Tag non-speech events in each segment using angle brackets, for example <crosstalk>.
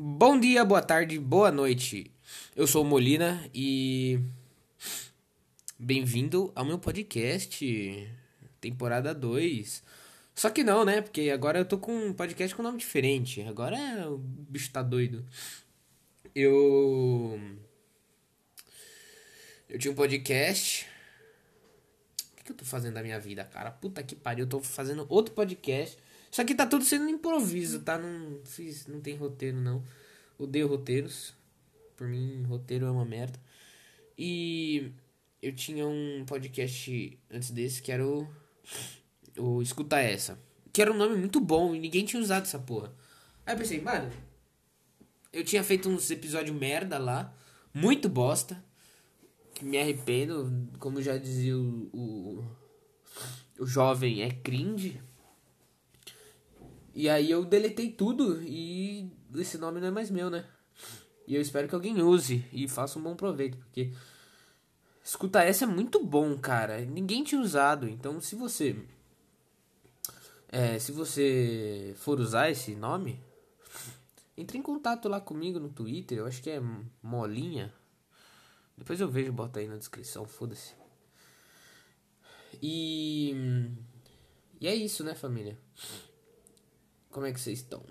Bom dia, boa tarde, boa noite. Eu sou o Molina e. Bem-vindo ao meu podcast, temporada 2. Só que não, né? Porque agora eu tô com um podcast com nome diferente. Agora o bicho tá doido. Eu. Eu tinha um podcast. O que, que eu tô fazendo da minha vida, cara? Puta que pariu, eu tô fazendo outro podcast. Isso aqui tá tudo sendo improviso, tá? Não, fiz, não tem roteiro, não. Odeio roteiros. Por mim, roteiro é uma merda. E eu tinha um podcast antes desse que era o. O Escuta Essa. Que era um nome muito bom e ninguém tinha usado essa porra. Aí eu pensei, mano. Eu tinha feito uns episódios merda lá. Muito bosta. Que me arrependo. Como já dizia o. O, o jovem é cringe. E aí eu deletei tudo e esse nome não é mais meu, né? E eu espero que alguém use e faça um bom proveito, porque escuta essa é muito bom, cara. Ninguém tinha usado, então se você é, se você for usar esse nome, entre em contato lá comigo no Twitter, eu acho que é Molinha. Depois eu vejo, bota aí na descrição, foda-se. E e é isso, né, família? Como é que vocês estão?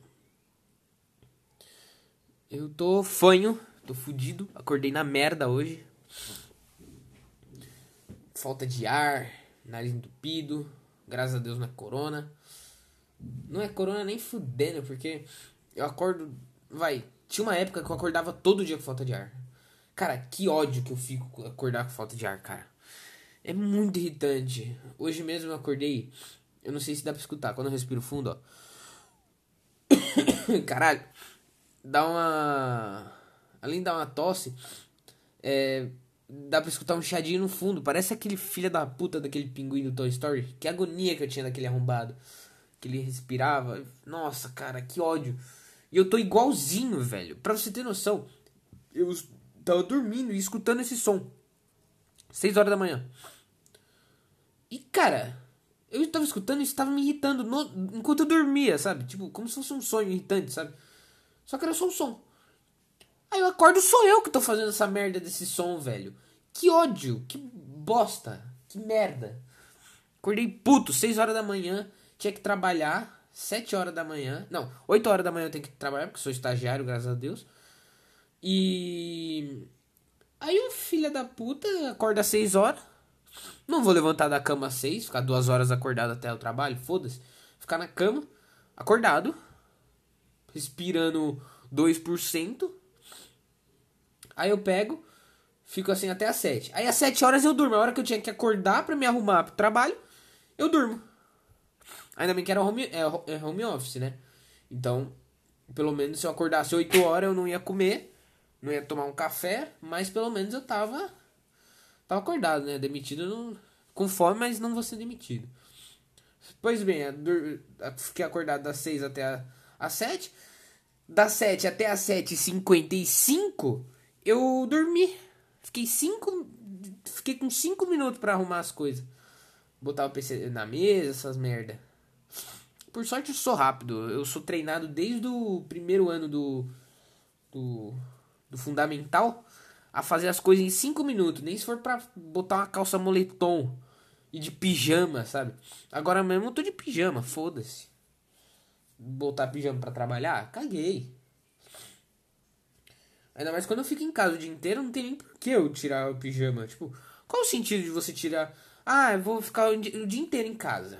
Eu tô fanho, tô fudido, acordei na merda hoje. Falta de ar, nariz entupido, graças a Deus não é corona. Não é corona nem fudendo, porque eu acordo. Vai, tinha uma época que eu acordava todo dia com falta de ar. Cara, que ódio que eu fico acordar com falta de ar, cara. É muito irritante. Hoje mesmo eu acordei. Eu não sei se dá pra escutar. Quando eu respiro fundo, ó. <laughs> Caralho. Dá uma. Além de dar uma tosse. É. Dá pra escutar um chiadinho no fundo. Parece aquele filho da puta daquele pinguim do Toy Story. Que agonia que eu tinha daquele arrombado. Que ele respirava. Nossa, cara, que ódio. E eu tô igualzinho, velho. Pra você ter noção. Eu tava dormindo e escutando esse som. 6 horas da manhã. E, cara, eu estava escutando e estava me irritando no, enquanto eu dormia, sabe? Tipo, como se fosse um sonho irritante, sabe? Só que era só um som. Aí eu acordo, sou eu que tô fazendo essa merda desse som, velho. Que ódio, que bosta, que merda. Acordei puto, 6 horas da manhã, tinha que trabalhar, 7 horas da manhã. Não, 8 horas da manhã eu tenho que trabalhar, porque sou estagiário, graças a Deus. E. Aí o filho da puta acorda às 6 horas. Não vou levantar da cama às 6, ficar duas horas acordado até o trabalho, foda-se. Ficar na cama, acordado, respirando 2%. Aí eu pego, fico assim até às 7. Aí às 7 horas eu durmo. A hora que eu tinha que acordar para me arrumar pro trabalho, eu durmo. Ainda bem que era home, é, é home office, né? Então, pelo menos se eu acordasse 8 horas eu não ia comer, não ia tomar um café, mas pelo menos eu tava tava acordado, né? Demitido não, com fome, mas não vou ser demitido. Pois bem, fiquei acordado das 6 até a, as 7. Das 7 até as 7h55, eu dormi. Fiquei 5. Fiquei com 5 minutos para arrumar as coisas. Botar o PC na mesa, essas merda. Por sorte eu sou rápido. Eu sou treinado desde o primeiro ano do. do, do fundamental a fazer as coisas em 5 minutos. Nem se for pra botar uma calça moletom e de pijama, sabe? Agora mesmo eu tô de pijama, foda-se. Botar pijama para trabalhar? Caguei. Ainda mais quando eu fico em casa o dia inteiro, não tem nem por que eu tirar o pijama. Tipo, qual o sentido de você tirar. Ah, eu vou ficar o dia inteiro em casa.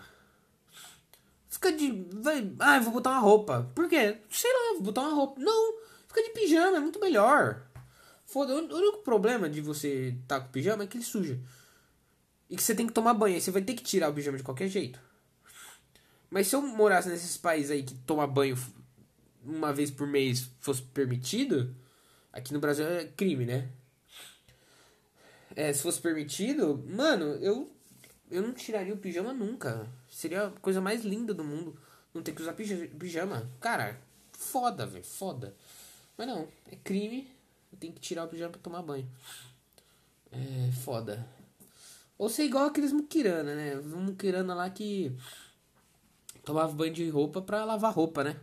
Fica de. Vai, ah, eu vou botar uma roupa. Por quê? Sei lá, vou botar uma roupa. Não, fica de pijama, é muito melhor. Foda, o único problema de você estar tá com pijama é que ele suja. E que você tem que tomar banho. Você vai ter que tirar o pijama de qualquer jeito. Mas se eu morasse nesses países aí que toma banho uma vez por mês fosse permitido, aqui no Brasil é crime, né? É, se fosse permitido, mano, eu eu não tiraria o pijama nunca. Seria a coisa mais linda do mundo não ter que usar pijama. Cara, foda, velho, foda. Mas não, é crime tem que tirar o pijama pra tomar banho. É foda. Ou ser igual aqueles muquirana, né? Um lá que tomava banho de roupa pra lavar roupa, né?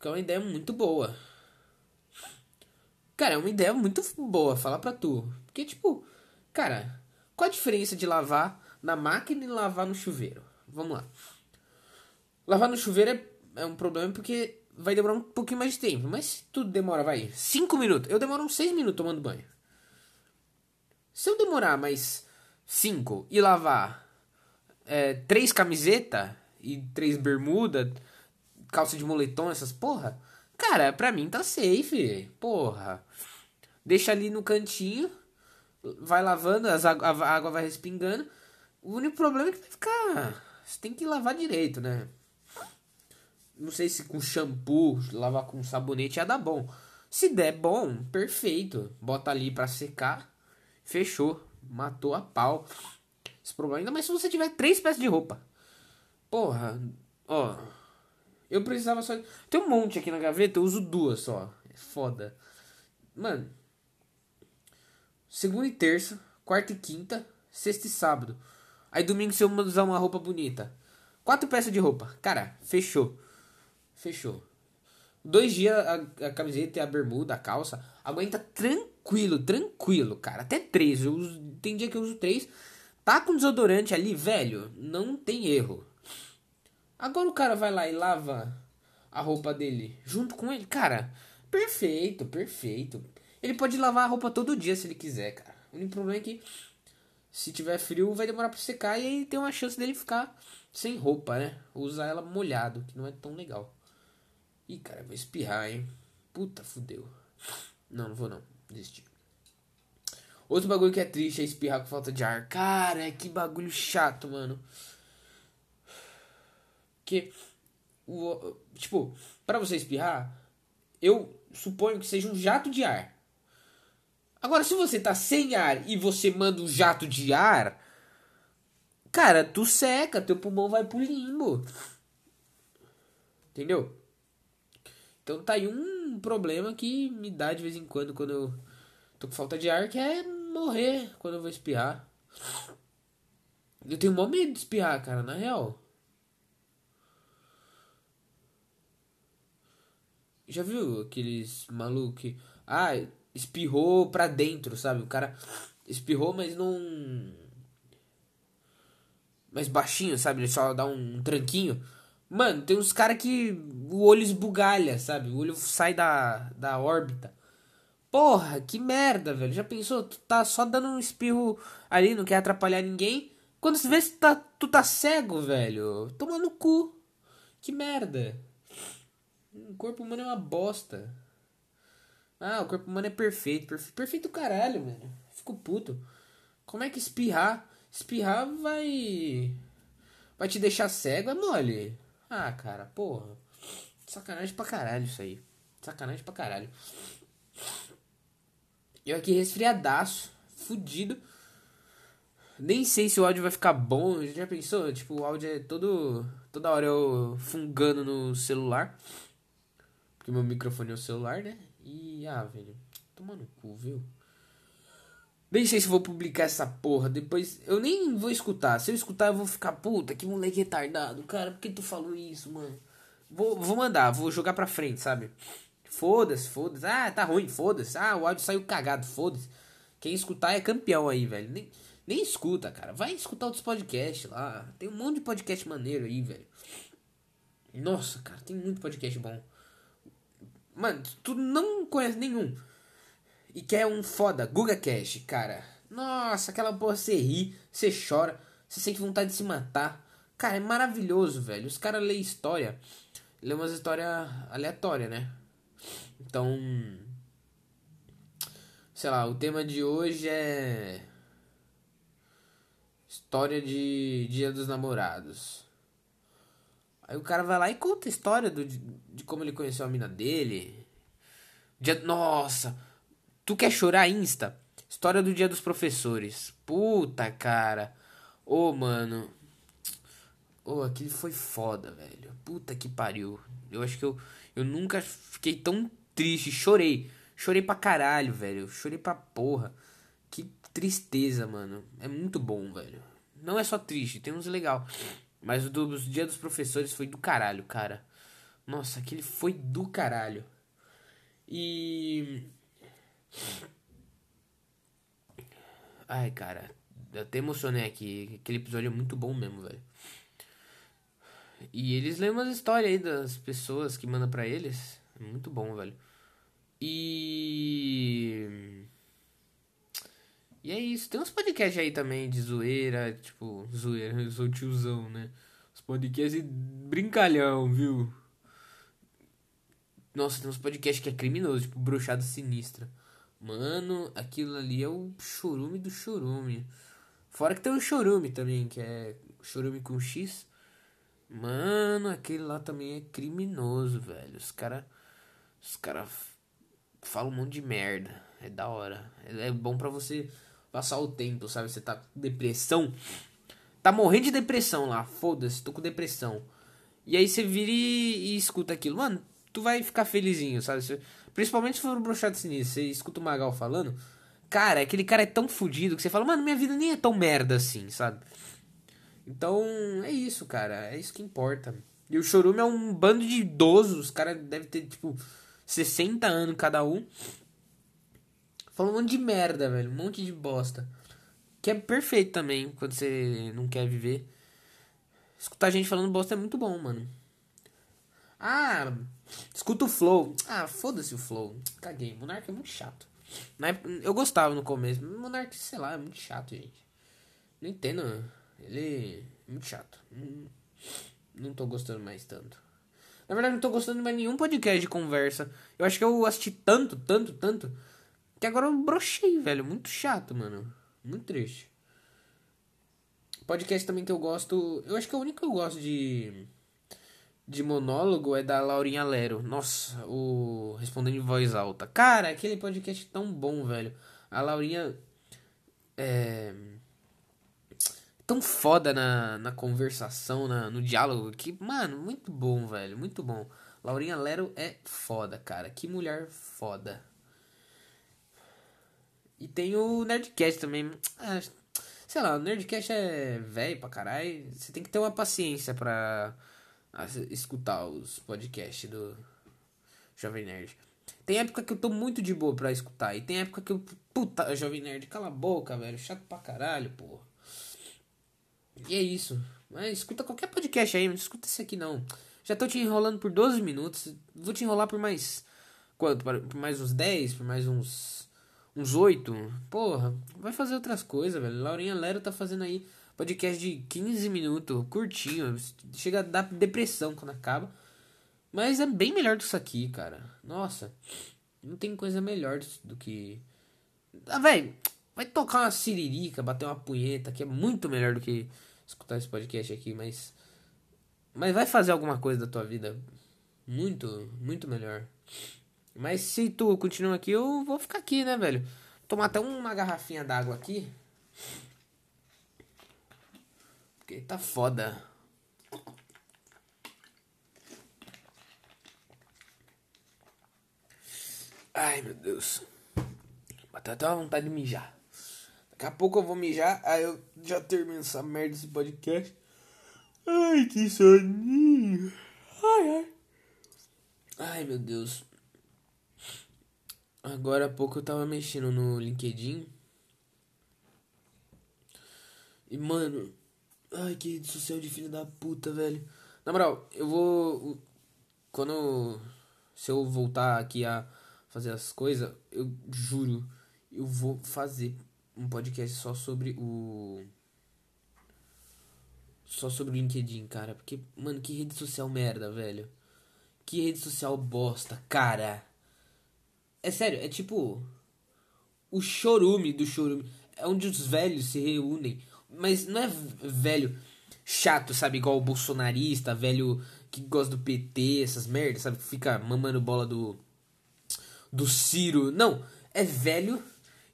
Que é uma ideia muito boa. Cara, é uma ideia muito boa falar pra tu. Porque, tipo, cara, qual a diferença de lavar na máquina e lavar no chuveiro? Vamos lá. Lavar no chuveiro é, é um problema porque vai demorar um pouquinho mais de tempo. Mas tudo demora, vai, 5 minutos. Eu demoro uns 6 minutos tomando banho. Se eu demorar mais 5 e lavar é, três camisetas e três bermuda, calça de moletom, essas porra, cara, pra mim tá safe. Porra. Deixa ali no cantinho, vai lavando, as a água vai respingando. O único problema é que vai ficar. Você tem que lavar direito, né? Não sei se com shampoo, lavar com sabonete ia dar bom. Se der bom, perfeito. Bota ali pra secar. Fechou. Matou a pau. Esse problema. Ainda mais se você tiver três peças de roupa. Porra. Ó. Eu precisava só. Tem um monte aqui na gaveta, eu uso duas só. É foda. Mano. Segunda e terça. Quarta e quinta. Sexta e sábado. Aí domingo eu usar uma roupa bonita. Quatro peças de roupa. Cara, fechou. Fechou. Dois dias a, a, camiseta e a bermuda, a calça, aguenta tranquilo, tranquilo, cara. Até três. Eu uso, tem dia que eu uso três. Tá com desodorante ali, velho, não tem erro. Agora o cara vai lá e lava a roupa dele junto com ele. Cara, perfeito, perfeito. Ele pode lavar a roupa todo dia se ele quiser, cara. O único problema é que se tiver frio vai demorar pra secar e aí tem uma chance dele ficar sem roupa, né? Usar ela molhado, que não é tão legal. Ih, cara, vou espirrar, hein? Puta, fudeu. Não, não vou não. Desisti. Outro bagulho que é triste é espirrar com falta de ar. Cara, que bagulho chato, mano. Que. O, tipo, para você espirrar, eu suponho que seja um jato de ar. Agora, se você tá sem ar e você manda um jato de ar, cara, tu seca, teu pulmão vai pro limbo. Entendeu? Então tá aí um problema que me dá de vez em quando quando eu tô com falta de ar, que é morrer quando eu vou espirrar. Eu tenho mó medo de espirrar, cara, na real. Já viu aqueles malucos que. Ah, espirrou pra dentro, sabe? O cara espirrou, mas não. Mais baixinho, sabe? Ele só dá um tranquinho. Mano, tem uns caras que o olho esbugalha, sabe? O olho sai da, da órbita. Porra, que merda, velho. Já pensou? Tu tá só dando um espirro ali, não quer atrapalhar ninguém. Quando você vê se tá, tu tá cego, velho. Toma no cu. Que merda. O corpo humano é uma bosta. Ah, o corpo humano é perfeito. Perfeito, perfeito caralho, velho. Fico puto. Como é que espirrar? Espirrar vai. Vai te deixar cego, é mole. Ah, cara, porra. Sacanagem pra caralho isso aí. Sacanagem pra caralho. Eu aqui resfriadaço, fudido. Nem sei se o áudio vai ficar bom. Já pensou? Tipo, o áudio é todo. Toda hora eu fungando no celular. Porque meu microfone é o celular, né? E, ah, velho. Toma no cu, viu? Nem sei se vou publicar essa porra. Depois eu nem vou escutar. Se eu escutar, eu vou ficar puta. Que moleque retardado. Cara, por que tu falou isso, mano? Vou, vou mandar, vou jogar pra frente, sabe? Foda-se, foda-se. Ah, tá ruim, foda-se. Ah, o áudio saiu cagado, foda-se. Quem escutar é campeão aí, velho. Nem, nem escuta, cara. Vai escutar outros podcasts lá. Tem um monte de podcast maneiro aí, velho. Nossa, cara, tem muito podcast bom. Mano, tu não conhece nenhum e quer um foda, Guga Cash, cara. Nossa, aquela porra você ri, você chora, você sente vontade de se matar. Cara, é maravilhoso, velho. Os caras lêem história. Lê umas histórias aleatórias, né? Então. Sei lá, o tema de hoje é. História de Dia dos Namorados. Aí o cara vai lá e conta a história do, de como ele conheceu a mina dele. Dia, nossa, Tu quer chorar insta? História do dia dos professores. Puta, cara. Ô, oh, mano. Ô, oh, aquilo foi foda, velho. Puta que pariu. Eu acho que eu, eu nunca fiquei tão triste. Chorei. Chorei pra caralho, velho. Chorei pra porra. Que tristeza, mano. É muito bom, velho. Não é só triste, tem uns legal. Mas o dos dia dos professores foi do caralho, cara. Nossa, aquele foi do caralho. E Ai, cara, eu até emocionei aqui. Aquele episódio é muito bom mesmo, velho. E eles lêem umas histórias aí das pessoas que mandam pra eles. É muito bom, velho. E. E é isso. Tem uns podcasts aí também de zoeira, tipo, zoeira, eu sou tiozão, né? Os podcasts brincalhão, viu? Nossa, tem uns podcasts que é criminoso, tipo, Bruxada Sinistra. Mano, aquilo ali é o chorume do chorume. Fora que tem o chorume também, que é chorume com X. Mano, aquele lá também é criminoso, velho. Os cara. Os cara falam um monte de merda. É da hora. É, é bom para você passar o tempo, sabe? Você tá com depressão. Tá morrendo de depressão lá. Foda-se, tô com depressão. E aí você vira e, e, escuta aquilo. Mano, tu vai ficar felizinho, sabe? Você, principalmente se for um brochado sinistro. Você escuta o Magal falando. Cara, aquele cara é tão fodido que você fala, mano, minha vida nem é tão merda assim, sabe? Então, é isso, cara. É isso que importa. E o Chorume é um bando de idosos. Os caras devem ter, tipo, 60 anos cada um. Falando um monte de merda, velho. Um monte de bosta. Que é perfeito também quando você não quer viver. Escutar gente falando bosta é muito bom, mano. Ah, escuta o Flow. Ah, foda-se o Flow. Caguei. Monark é muito chato. Eu gostava no começo. Monark, sei lá, é muito chato, gente. Não entendo. Ele é muito chato. Não, não tô gostando mais tanto. Na verdade, não tô gostando de mais nenhum podcast de conversa. Eu acho que eu assisti tanto, tanto, tanto que agora eu brochei, velho. Muito chato, mano. Muito triste. Podcast também que eu gosto. Eu acho que é o único que eu gosto de. De monólogo é da Laurinha Lero. Nossa, o. Respondendo em voz alta. Cara, aquele podcast tão bom, velho. A Laurinha. É. Tão foda na, na conversação, na, no diálogo. Que, mano, muito bom, velho. Muito bom. Laurinha Lero é foda, cara. Que mulher foda. E tem o Nerdcast também. Ah, sei lá, o Nerdcast é velho pra caralho. Você tem que ter uma paciência pra escutar os podcasts do Jovem Nerd. Tem época que eu tô muito de boa pra escutar. E tem época que eu. Puta, Jovem Nerd, cala a boca, velho. Chato pra caralho, porra. E é isso. Mas escuta qualquer podcast aí, não escuta esse aqui não. Já tô te enrolando por 12 minutos. Vou te enrolar por mais. Quanto? Por mais uns 10? Por mais uns uns oito. Porra, vai fazer outras coisas, velho. Laurinha Lero tá fazendo aí podcast de 15 minutos, curtinho. Chega a dar depressão quando acaba. Mas é bem melhor do que isso aqui, cara. Nossa, não tem coisa melhor do que. Ah, velho, vai tocar uma siririca, bater uma punheta, que é muito melhor do que escutar esse podcast aqui, mas. Mas vai fazer alguma coisa da tua vida muito, muito melhor. Mas se tu continua aqui, eu vou ficar aqui, né, velho? Tomar até uma garrafinha d'água aqui. Porque tá foda. Ai, meu Deus. Bateu até uma vontade de mijar. Daqui a pouco eu vou mijar, aí eu já termino essa merda desse podcast. Ai, que soninho. Ai, ai. Ai, meu Deus. Agora há pouco eu tava mexendo no LinkedIn. E, mano. Ai, que rede social de filho da puta, velho. Na moral, eu vou. Quando. Se eu voltar aqui a fazer as coisas, eu juro. Eu vou fazer um podcast só sobre o. Só sobre o LinkedIn, cara. Porque, mano, que rede social merda, velho. Que rede social bosta, cara. É sério, é tipo. O chorume do chorume. É onde os velhos se reúnem. Mas não é velho chato, sabe? Igual o bolsonarista, velho que gosta do PT, essas merdas, sabe? Que fica mamando bola do. Do Ciro. Não. É velho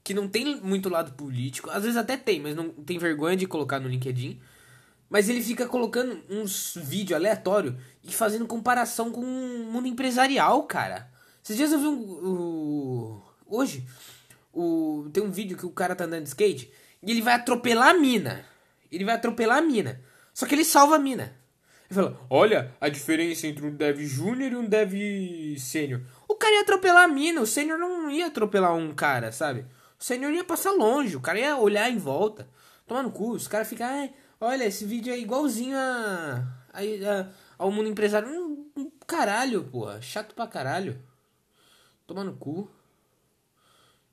que não tem muito lado político. Às vezes até tem, mas não tem vergonha de colocar no LinkedIn. Mas ele fica colocando uns vídeos aleatórios e fazendo comparação com o mundo empresarial, cara. Esses dias eu vi um. um hoje, o, tem um vídeo que o cara tá andando de skate e ele vai atropelar a mina. Ele vai atropelar a mina. Só que ele salva a mina. Ele fala, olha a diferença entre um dev júnior e um dev sênior. O cara ia atropelar a mina, o sênior não ia atropelar um cara, sabe? O sênior ia passar longe, o cara ia olhar em volta. Tomar no cu, os caras ficam, ah, olha, esse vídeo é igualzinho a, a, a, ao mundo empresário. Hum, caralho, porra, chato pra caralho. Tomar no cu.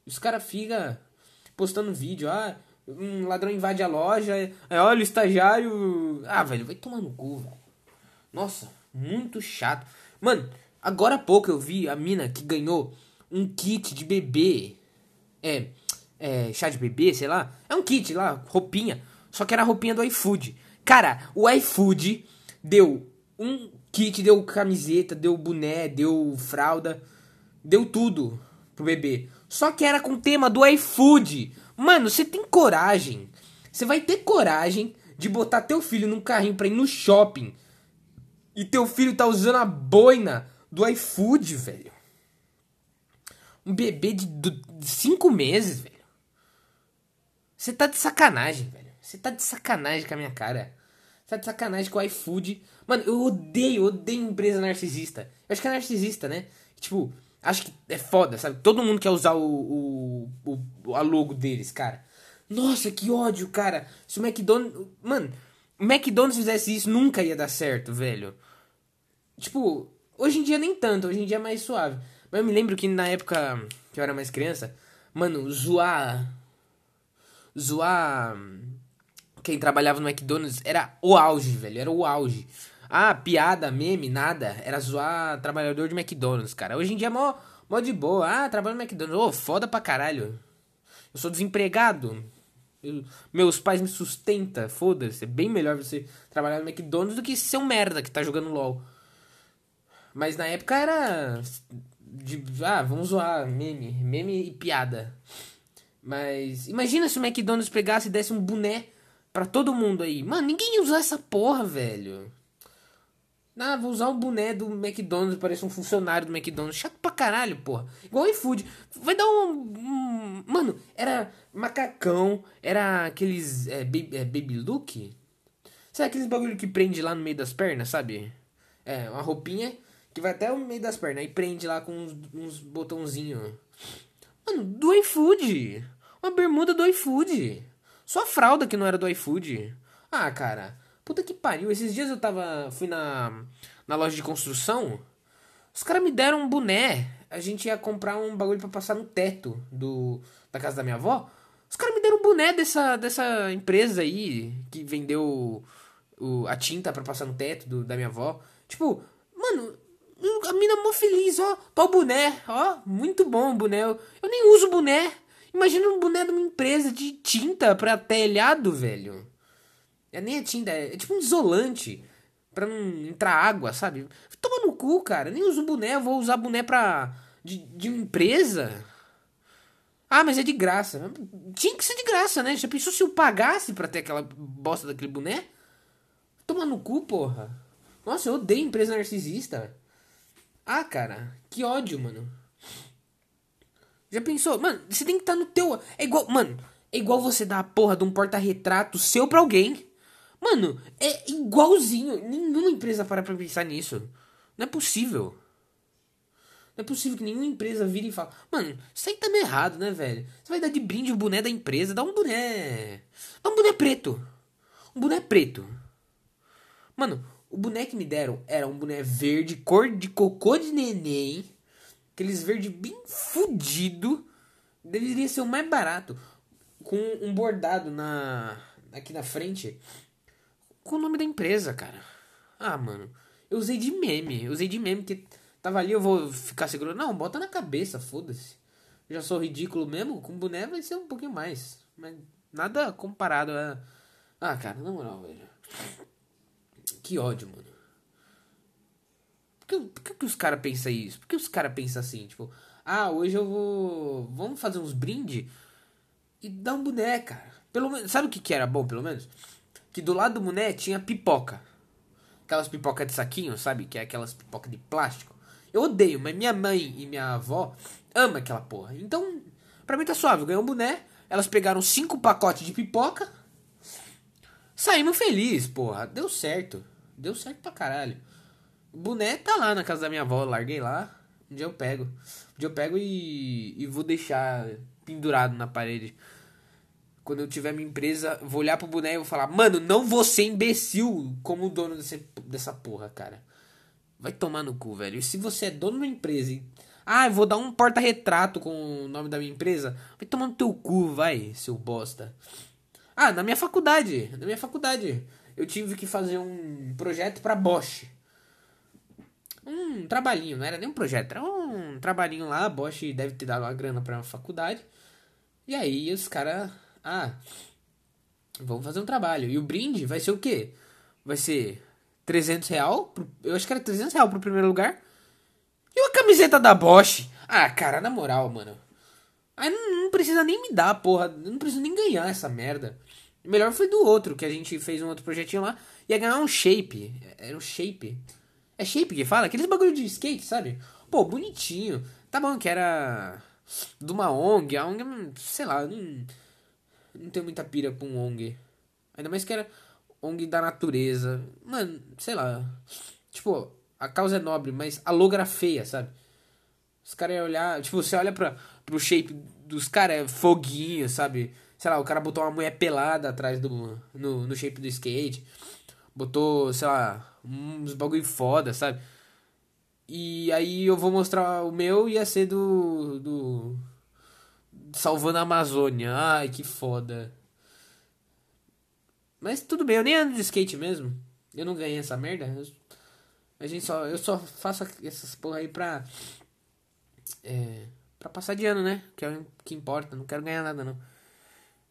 Os caras ficam postando vídeo, ah, um ladrão invade a loja, é, olha o estagiário. Ah, velho, vai tomar no cu, velho. Nossa, muito chato. Mano, agora há pouco eu vi a mina que ganhou um kit de bebê. É, é, chá de bebê, sei lá. É um kit lá, roupinha. Só que era a roupinha do iFood. Cara, o iFood deu um kit, deu camiseta, deu boné, deu fralda, deu tudo pro bebê. Só que era com o tema do iFood. Mano, você tem coragem. Você vai ter coragem de botar teu filho num carrinho pra ir no shopping e teu filho tá usando a boina do iFood, velho. Um bebê de 5 meses, velho. Você tá de sacanagem, velho. Você tá de sacanagem com a minha cara. Você tá de sacanagem com o iFood. Mano, eu odeio, odeio empresa narcisista. Eu acho que é narcisista, né? Tipo, acho que é foda, sabe? Todo mundo quer usar o, o, o a logo deles, cara. Nossa, que ódio, cara. Se o McDonald's. Mano, o McDonald's fizesse isso, nunca ia dar certo, velho. Tipo, hoje em dia nem tanto, hoje em dia é mais suave. Mas eu me lembro que na época que eu era mais criança, mano, zoar. Zoar. Quem trabalhava no McDonald's era o auge, velho. Era o auge. Ah, piada, meme, nada. Era zoar trabalhador de McDonald's, cara. Hoje em dia é mó, mó de boa. Ah, trabalho no McDonald's. Ô, oh, foda pra caralho. Eu sou desempregado. Eu, meus pais me sustentam. Foda-se. É bem melhor você trabalhar no McDonald's do que ser um merda que tá jogando LOL. Mas na época era. De, ah, vamos zoar meme. Meme e piada. Mas imagina se o McDonald's pegasse e desse um boné pra todo mundo aí. Mano, ninguém ia usar essa porra, velho. Ah, vou usar o boné do McDonald's, parece um funcionário do McDonald's. Chato pra caralho, porra. Igual iFood. Vai dar um, um. Mano, era macacão, era aqueles. É, baby, é, baby look? Sabe aqueles bagulho que prende lá no meio das pernas, sabe? É, uma roupinha que vai até o meio das pernas e prende lá com uns, uns botãozinhos. Mano, do iFood. Uma bermuda do iFood. Só a fralda que não era do iFood. Ah, cara. Puta que pariu. Esses dias eu tava. Fui na, na loja de construção. Os caras me deram um boné. A gente ia comprar um bagulho para passar no teto do, da casa da minha avó. Os caras me deram um boné dessa, dessa empresa aí que vendeu o, a tinta para passar no teto do, da minha avó. Tipo, mano, a mina mó feliz, ó. Tô boné, ó. Muito bom o boné. Eu, eu nem uso boné. Imagina um boné de uma empresa de tinta pra telhado, velho. É nem a tinta, é, é tipo um isolante. Pra não entrar água, sabe? Toma no cu, cara. Nem uso boné, eu vou usar boné pra. de, de empresa. Ah, mas é de graça. Tinha que ser de graça, né? Já pensou se eu pagasse pra ter aquela bosta daquele boné? Toma no cu, porra. Nossa, eu odeio empresa narcisista. Ah, cara, que ódio, mano. Já pensou? Mano, você tem que estar tá no teu. É igual. Mano, é igual você dar a porra de um porta-retrato seu pra alguém. Mano, é igualzinho. Nenhuma empresa para pra pensar nisso. Não é possível. Não é possível que nenhuma empresa vire e fale: Mano, isso aí tá meio errado, né, velho? Você vai dar de brinde o boné da empresa. Dá um boné. Dá um boné preto. Um boné preto. Mano, o boneco que me deram era um boné verde, cor de cocô de neném. Aqueles verde bem fudido. Deveria ser o mais barato. Com um bordado na aqui na frente. Com o nome da empresa, cara. Ah, mano. Eu usei de meme. Eu usei de meme que tava ali, eu vou ficar seguro. Não, bota na cabeça, foda-se. Já sou ridículo mesmo. Com boné vai ser um pouquinho mais. Mas nada comparado a. Ah, cara, na moral, velho. Que ódio, mano. Por que, por que, que os caras pensam isso? Por que os caras pensam assim? Tipo, ah, hoje eu vou. Vamos fazer uns brinde e dar um boné, cara. Pelo menos. Sabe o que, que era bom, pelo menos? Que do lado do boné tinha pipoca. Aquelas pipocas de saquinho, sabe? Que é aquelas pipoca de plástico. Eu odeio, mas minha mãe e minha avó ama aquela porra. Então, pra mim tá suave. Eu ganhei um boné. Elas pegaram cinco pacotes de pipoca Saímos felizes, porra. Deu certo. Deu certo pra caralho. O boné tá lá na casa da minha avó, larguei lá. Um dia eu pego. Um dia eu pego e, e vou deixar pendurado na parede. Quando eu tiver minha empresa, vou olhar pro boné e vou falar: Mano, não vou ser imbecil como dono desse, dessa porra, cara. Vai tomar no cu, velho. E se você é dono de uma empresa e. Ah, eu vou dar um porta-retrato com o nome da minha empresa. Vai tomar no teu cu, vai, seu bosta. Ah, na minha faculdade. Na minha faculdade. Eu tive que fazer um projeto pra Bosch. Um trabalhinho, não era nem um projeto, era um trabalhinho lá. A Bosch deve ter dado uma grana pra faculdade. E aí os caras. Ah, vamos fazer um trabalho. E o brinde vai ser o quê? Vai ser 300 real. Pro, eu acho que era 300 real pro primeiro lugar. E uma camiseta da Bosch. Ah, cara, na moral, mano. Aí não, não precisa nem me dar, porra. Não precisa nem ganhar essa merda. Melhor foi do outro, que a gente fez um outro projetinho lá. Ia ganhar um shape. Era um shape. É shape que fala? Aqueles bagulho de skate, sabe? Pô, bonitinho. Tá bom que era de uma ONG. A ONG, sei lá, não, não tenho muita pira com ONG. Ainda mais que era ONG da natureza. Mano, sei lá. Tipo, a causa é nobre, mas a logo era feia, sabe? Os caras iam olhar. Tipo, você olha pra, pro shape dos caras, é foguinho, sabe? Sei lá, o cara botou uma mulher pelada atrás do. No, no shape do skate. Botou, sei lá, uns bagulho foda, sabe? E aí eu vou mostrar o meu ia ser do. do. Salvando a Amazônia. Ai, que foda. Mas tudo bem, eu nem ando de skate mesmo. Eu não ganhei essa merda. Eu, a gente só, eu só faço essas porra aí pra. É, pra passar de ano, né? Que é o que importa. Não quero ganhar nada, não.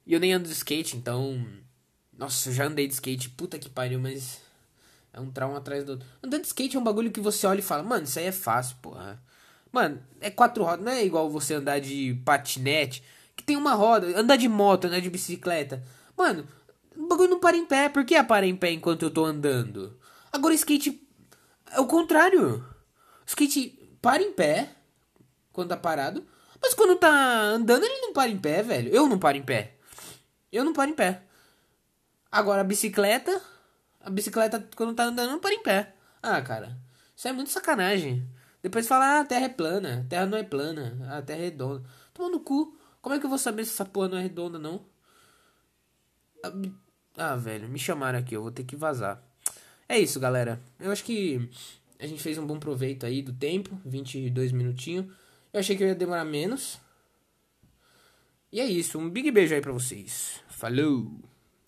E eu nem ando de skate, então. Nossa, eu já andei de skate. Puta que pariu, mas. É um trauma atrás do outro. Andar de skate é um bagulho que você olha e fala, mano, isso aí é fácil, porra. Mano, é quatro rodas, não é igual você andar de patinete, que tem uma roda, andar de moto, andar de bicicleta. Mano, o bagulho não para em pé. Por que para em pé enquanto eu tô andando? Agora skate é o contrário. O skate para em pé quando tá parado. Mas quando tá andando, ele não para em pé, velho. Eu não paro em pé. Eu não paro em pé. Agora a bicicleta. A bicicleta, quando tá andando, não para em pé. Ah, cara. Isso é muito sacanagem. Depois fala, ah, a terra é plana. A terra não é plana. A terra é redonda. Toma no cu. Como é que eu vou saber se essa porra não é redonda, não? Ah, velho, me chamaram aqui, eu vou ter que vazar. É isso, galera. Eu acho que a gente fez um bom proveito aí do tempo, 22 minutinhos. Eu achei que eu ia demorar menos. E é isso, um big beijo aí pra vocês. Falou!